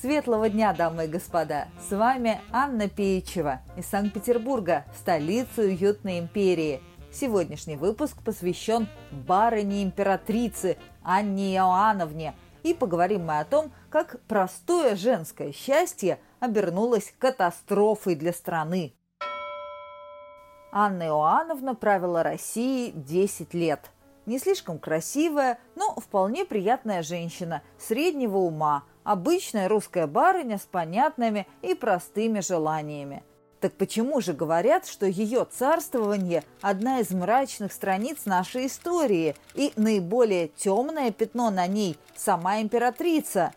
Светлого дня, дамы и господа! С вами Анна Пеичева из Санкт-Петербурга, столицы уютной империи. Сегодняшний выпуск посвящен барыне-императрице Анне Иоанновне. И поговорим мы о том, как простое женское счастье обернулось катастрофой для страны. Анна Иоанновна правила Россией 10 лет. Не слишком красивая, но вполне приятная женщина, среднего ума, обычная русская барыня с понятными и простыми желаниями. Так почему же говорят, что ее царствование – одна из мрачных страниц нашей истории, и наиболее темное пятно на ней – сама императрица?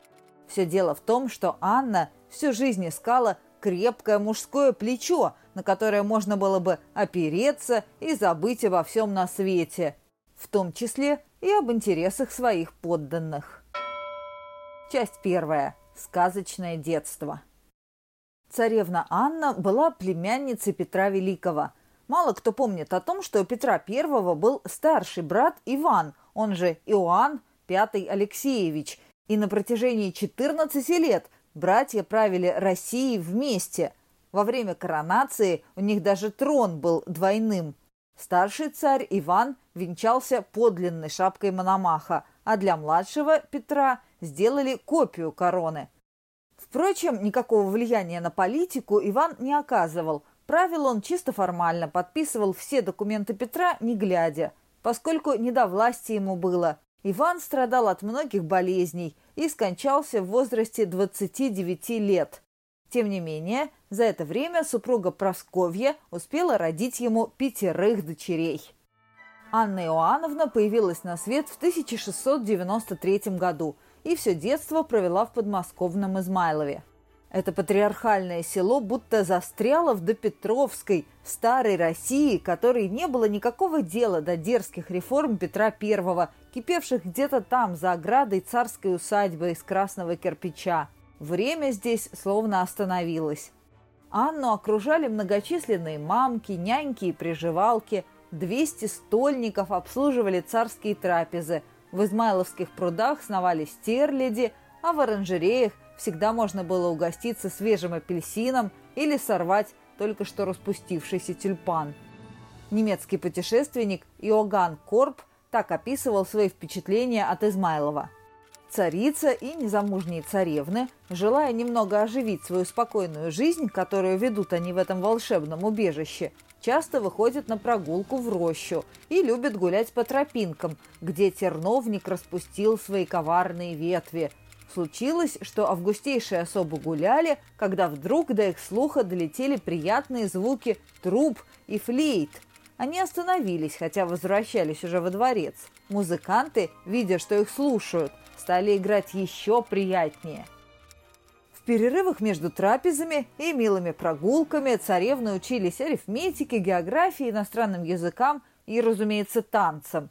Все дело в том, что Анна всю жизнь искала крепкое мужское плечо, на которое можно было бы опереться и забыть обо всем на свете, в том числе и об интересах своих подданных. Часть первая. Сказочное детство. Царевна Анна была племянницей Петра Великого. Мало кто помнит о том, что у Петра I был старший брат Иван, он же Иоанн V Алексеевич, и на протяжении 14 лет братья правили Россией вместе. Во время коронации у них даже трон был двойным. Старший царь Иван венчался подлинной шапкой Мономаха, а для младшего Петра сделали копию короны. Впрочем, никакого влияния на политику Иван не оказывал. Правил он чисто формально, подписывал все документы Петра, не глядя, поскольку не до власти ему было. Иван страдал от многих болезней и скончался в возрасте 29 лет. Тем не менее, за это время супруга Просковья успела родить ему пятерых дочерей. Анна Иоанновна появилась на свет в 1693 году – и все детство провела в подмосковном Измайлове. Это патриархальное село будто застряло в допетровской, старой России, которой не было никакого дела до дерзких реформ Петра I, кипевших где-то там, за оградой царской усадьбы из красного кирпича. Время здесь словно остановилось. Анну окружали многочисленные мамки, няньки и приживалки, 200 стольников обслуживали царские трапезы – в Измайловских прудах сновали стерляди, а в оранжереях всегда можно было угоститься свежим апельсином или сорвать только что распустившийся тюльпан. Немецкий путешественник Иоганн Корп так описывал свои впечатления от Измайлова. Царица и незамужние царевны, желая немного оживить свою спокойную жизнь, которую ведут они в этом волшебном убежище, часто выходит на прогулку в рощу и любит гулять по тропинкам, где терновник распустил свои коварные ветви. Случилось, что августейшие особо гуляли, когда вдруг до их слуха долетели приятные звуки труб и флейт. Они остановились, хотя возвращались уже во дворец. Музыканты, видя, что их слушают, стали играть еще приятнее – перерывах между трапезами и милыми прогулками царевны учились арифметике, географии, иностранным языкам и, разумеется, танцам.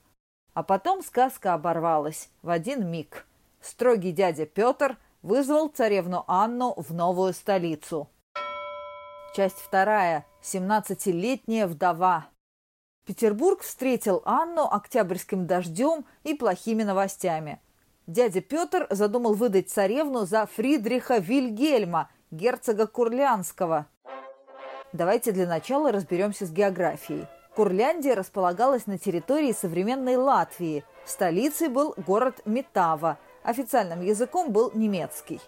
А потом сказка оборвалась в один миг. Строгий дядя Петр вызвал царевну Анну в новую столицу. Часть вторая. Семнадцатилетняя вдова. Петербург встретил Анну октябрьским дождем и плохими новостями – Дядя Петр задумал выдать царевну за Фридриха Вильгельма, герцога Курлянского. Давайте для начала разберемся с географией. Курляндия располагалась на территории современной Латвии. Столицей был город Метава. Официальным языком был немецкий.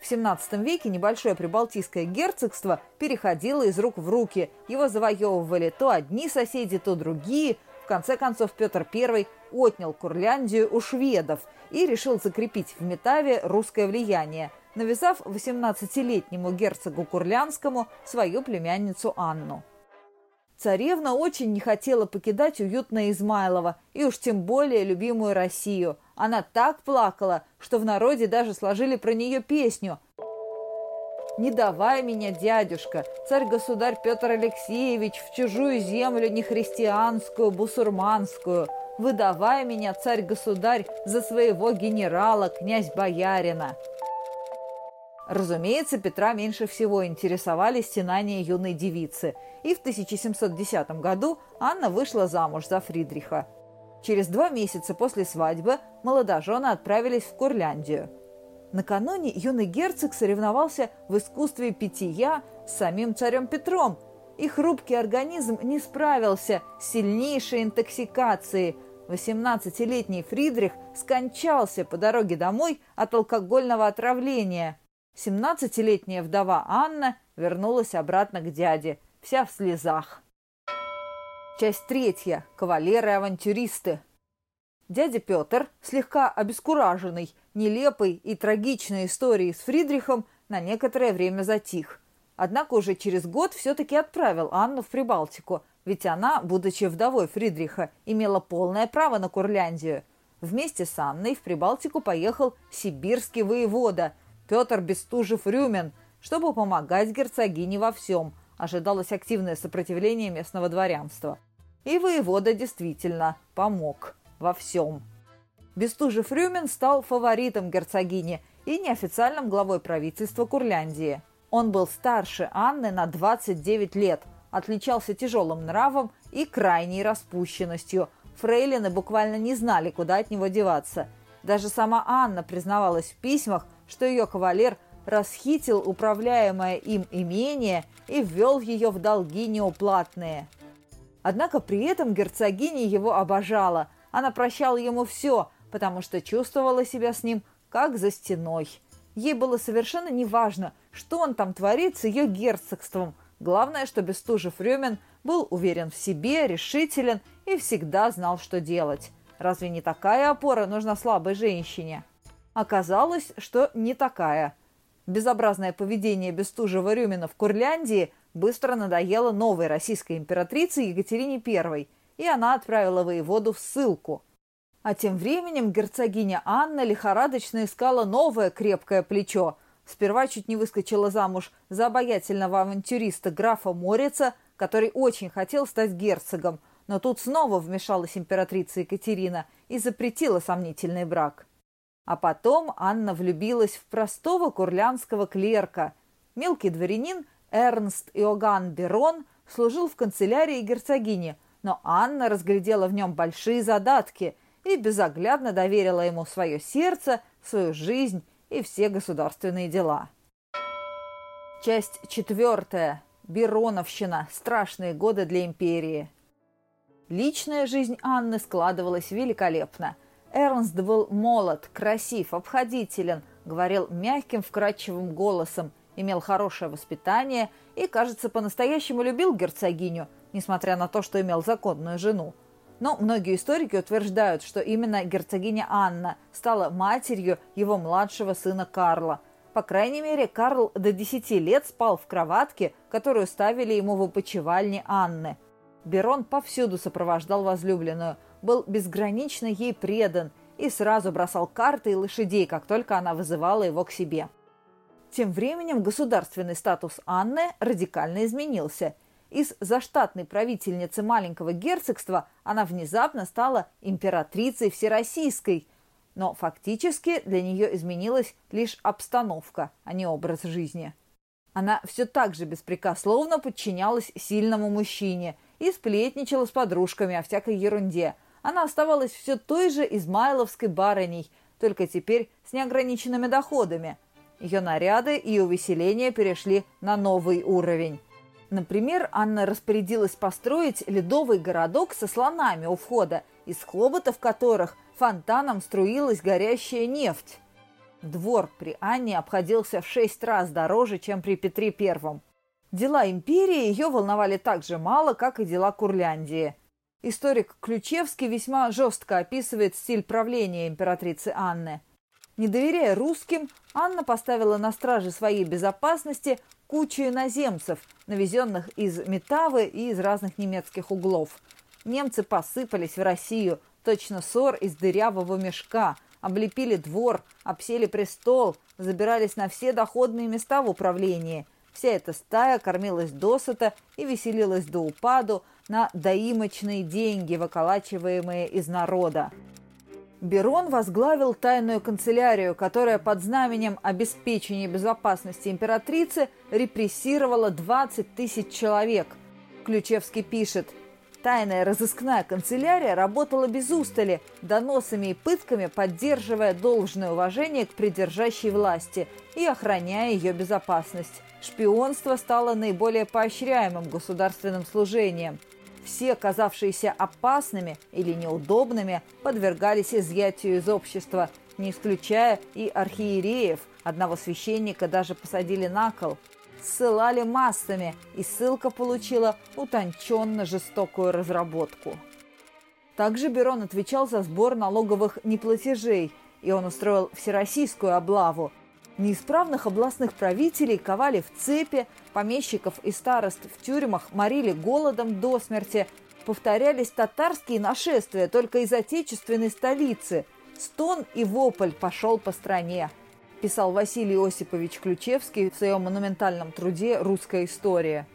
В XVII веке небольшое прибалтийское герцогство переходило из рук в руки. Его завоевывали то одни соседи, то другие – конце концов, Петр I отнял Курляндию у шведов и решил закрепить в Метаве русское влияние, навязав 18-летнему герцогу Курлянскому свою племянницу Анну. Царевна очень не хотела покидать уютное Измайлово и уж тем более любимую Россию. Она так плакала, что в народе даже сложили про нее песню не давай меня, дядюшка, царь-государь Петр Алексеевич, в чужую землю нехристианскую, бусурманскую. Выдавай меня, царь-государь, за своего генерала, князь-боярина. Разумеется, Петра меньше всего интересовали стенания юной девицы, и в 1710 году Анна вышла замуж за Фридриха. Через два месяца после свадьбы молодожены отправились в Курляндию – Накануне юный герцог соревновался в искусстве питья с самим царем Петром, и хрупкий организм не справился с сильнейшей интоксикацией. 18-летний Фридрих скончался по дороге домой от алкогольного отравления. 17-летняя вдова Анна вернулась обратно к дяде, вся в слезах. Часть третья. Кавалеры-авантюристы. Дядя Петр, слегка обескураженный, нелепой и трагичной историей с Фридрихом, на некоторое время затих. Однако уже через год все-таки отправил Анну в Прибалтику, ведь она, будучи вдовой Фридриха, имела полное право на Курляндию. Вместе с Анной в Прибалтику поехал сибирский воевода Петр Бестужев-Рюмин, чтобы помогать герцогине во всем. Ожидалось активное сопротивление местного дворянства. И воевода действительно помог во всем. Бестужев-Рюмин стал фаворитом герцогини и неофициальным главой правительства Курляндии. Он был старше Анны на 29 лет, отличался тяжелым нравом и крайней распущенностью. Фрейлины буквально не знали, куда от него деваться. Даже сама Анна признавалась в письмах, что ее кавалер расхитил управляемое им имение и ввел ее в долги неуплатные. Однако при этом герцогиня его обожала. Она прощала ему все, потому что чувствовала себя с ним как за стеной. Ей было совершенно неважно, что он там творит с ее герцогством. Главное, что Бестужев-Рюмин был уверен в себе, решителен и всегда знал, что делать. Разве не такая опора нужна слабой женщине? Оказалось, что не такая. Безобразное поведение Бестужева-Рюмина в Курляндии быстро надоело новой российской императрице Екатерине I, и она отправила воеводу в ссылку – а тем временем герцогиня Анна лихорадочно искала новое крепкое плечо. Сперва чуть не выскочила замуж за обаятельного авантюриста графа Морица, который очень хотел стать герцогом, но тут снова вмешалась императрица Екатерина и запретила сомнительный брак. А потом Анна влюбилась в простого курлянского клерка. Мелкий дворянин Эрнст Иоганн Берон служил в канцелярии герцогини, но Анна разглядела в нем большие задатки – и безоглядно доверила ему свое сердце, свою жизнь и все государственные дела. Часть четвертая. Бероновщина. Страшные годы для империи. Личная жизнь Анны складывалась великолепно. Эрнст был молод, красив, обходителен, говорил мягким, вкрадчивым голосом, имел хорошее воспитание и, кажется, по-настоящему любил герцогиню, несмотря на то, что имел законную жену. Но многие историки утверждают, что именно герцогиня Анна стала матерью его младшего сына Карла. По крайней мере, Карл до 10 лет спал в кроватке, которую ставили ему в опочивальне Анны. Берон повсюду сопровождал возлюбленную, был безгранично ей предан и сразу бросал карты и лошадей, как только она вызывала его к себе. Тем временем государственный статус Анны радикально изменился – из заштатной правительницы маленького герцогства она внезапно стала императрицей всероссийской. Но фактически для нее изменилась лишь обстановка, а не образ жизни. Она все так же беспрекословно подчинялась сильному мужчине и сплетничала с подружками о всякой ерунде. Она оставалась все той же измайловской барыней, только теперь с неограниченными доходами. Ее наряды и увеселения перешли на новый уровень. Например, Анна распорядилась построить ледовый городок со слонами у входа, из хоботов которых фонтаном струилась горящая нефть. Двор при Анне обходился в шесть раз дороже, чем при Петре Первом. Дела империи ее волновали так же мало, как и дела Курляндии. Историк Ключевский весьма жестко описывает стиль правления императрицы Анны. Не доверяя русским, Анна поставила на страже своей безопасности кучу иноземцев, навезенных из Метавы и из разных немецких углов. Немцы посыпались в Россию, точно ссор из дырявого мешка, облепили двор, обсели престол, забирались на все доходные места в управлении. Вся эта стая кормилась досыта и веселилась до упаду на доимочные деньги, выколачиваемые из народа. Берон возглавил тайную канцелярию, которая под знаменем обеспечения безопасности императрицы репрессировала 20 тысяч человек. Ключевский пишет, Тайная разыскная канцелярия работала без устали, доносами и пытками поддерживая должное уважение к придержащей власти и охраняя ее безопасность. Шпионство стало наиболее поощряемым государственным служением. Все, казавшиеся опасными или неудобными, подвергались изъятию из общества, не исключая и архиереев. Одного священника даже посадили на кол – ссылали массами, и ссылка получила утонченно жестокую разработку. Также Берон отвечал за сбор налоговых неплатежей, и он устроил всероссийскую облаву. Неисправных областных правителей ковали в цепи, помещиков и старост в тюрьмах морили голодом до смерти, повторялись татарские нашествия только из отечественной столицы. Стон и вопль пошел по стране писал Василий Осипович Ключевский в своем монументальном труде «Русская история».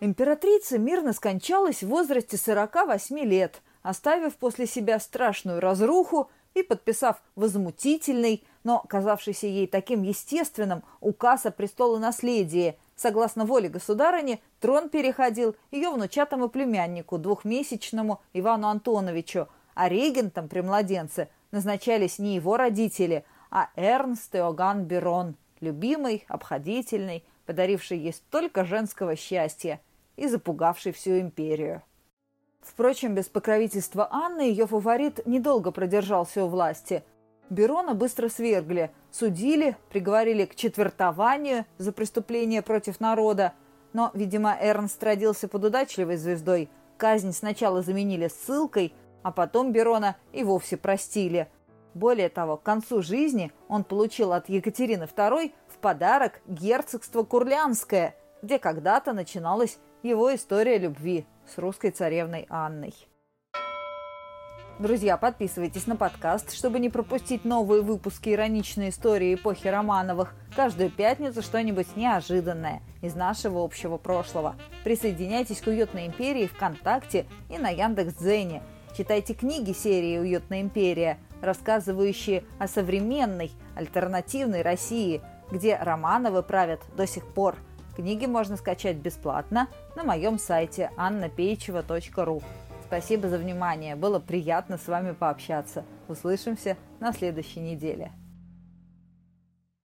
Императрица мирно скончалась в возрасте 48 лет, оставив после себя страшную разруху и подписав возмутительный, но казавшийся ей таким естественным указ о престолонаследии. Согласно воле государыни, трон переходил ее внучатому племяннику, двухмесячному Ивану Антоновичу, а регентом при младенце назначались не его родители, а Эрнст Иоганн Берон, любимый, обходительный, подаривший ей столько женского счастья и запугавший всю империю. Впрочем, без покровительства Анны ее фаворит недолго продержался у власти. Берона быстро свергли, судили, приговорили к четвертованию за преступление против народа. Но, видимо, Эрнст родился под удачливой звездой. Казнь сначала заменили ссылкой, а потом Берона и вовсе простили – более того, к концу жизни он получил от Екатерины II в подарок герцогство Курлянское, где когда-то начиналась его история любви с русской царевной Анной. Друзья, подписывайтесь на подкаст, чтобы не пропустить новые выпуски ироничной истории эпохи Романовых. Каждую пятницу что-нибудь неожиданное из нашего общего прошлого. Присоединяйтесь к «Уютной империи» ВКонтакте и на Яндекс.Дзене. Читайте книги серии «Уютная империя», рассказывающие о современной, альтернативной России, где Романовы правят до сих пор. Книги можно скачать бесплатно на моем сайте annapeichева.ру. Спасибо за внимание, было приятно с вами пообщаться. Услышимся на следующей неделе.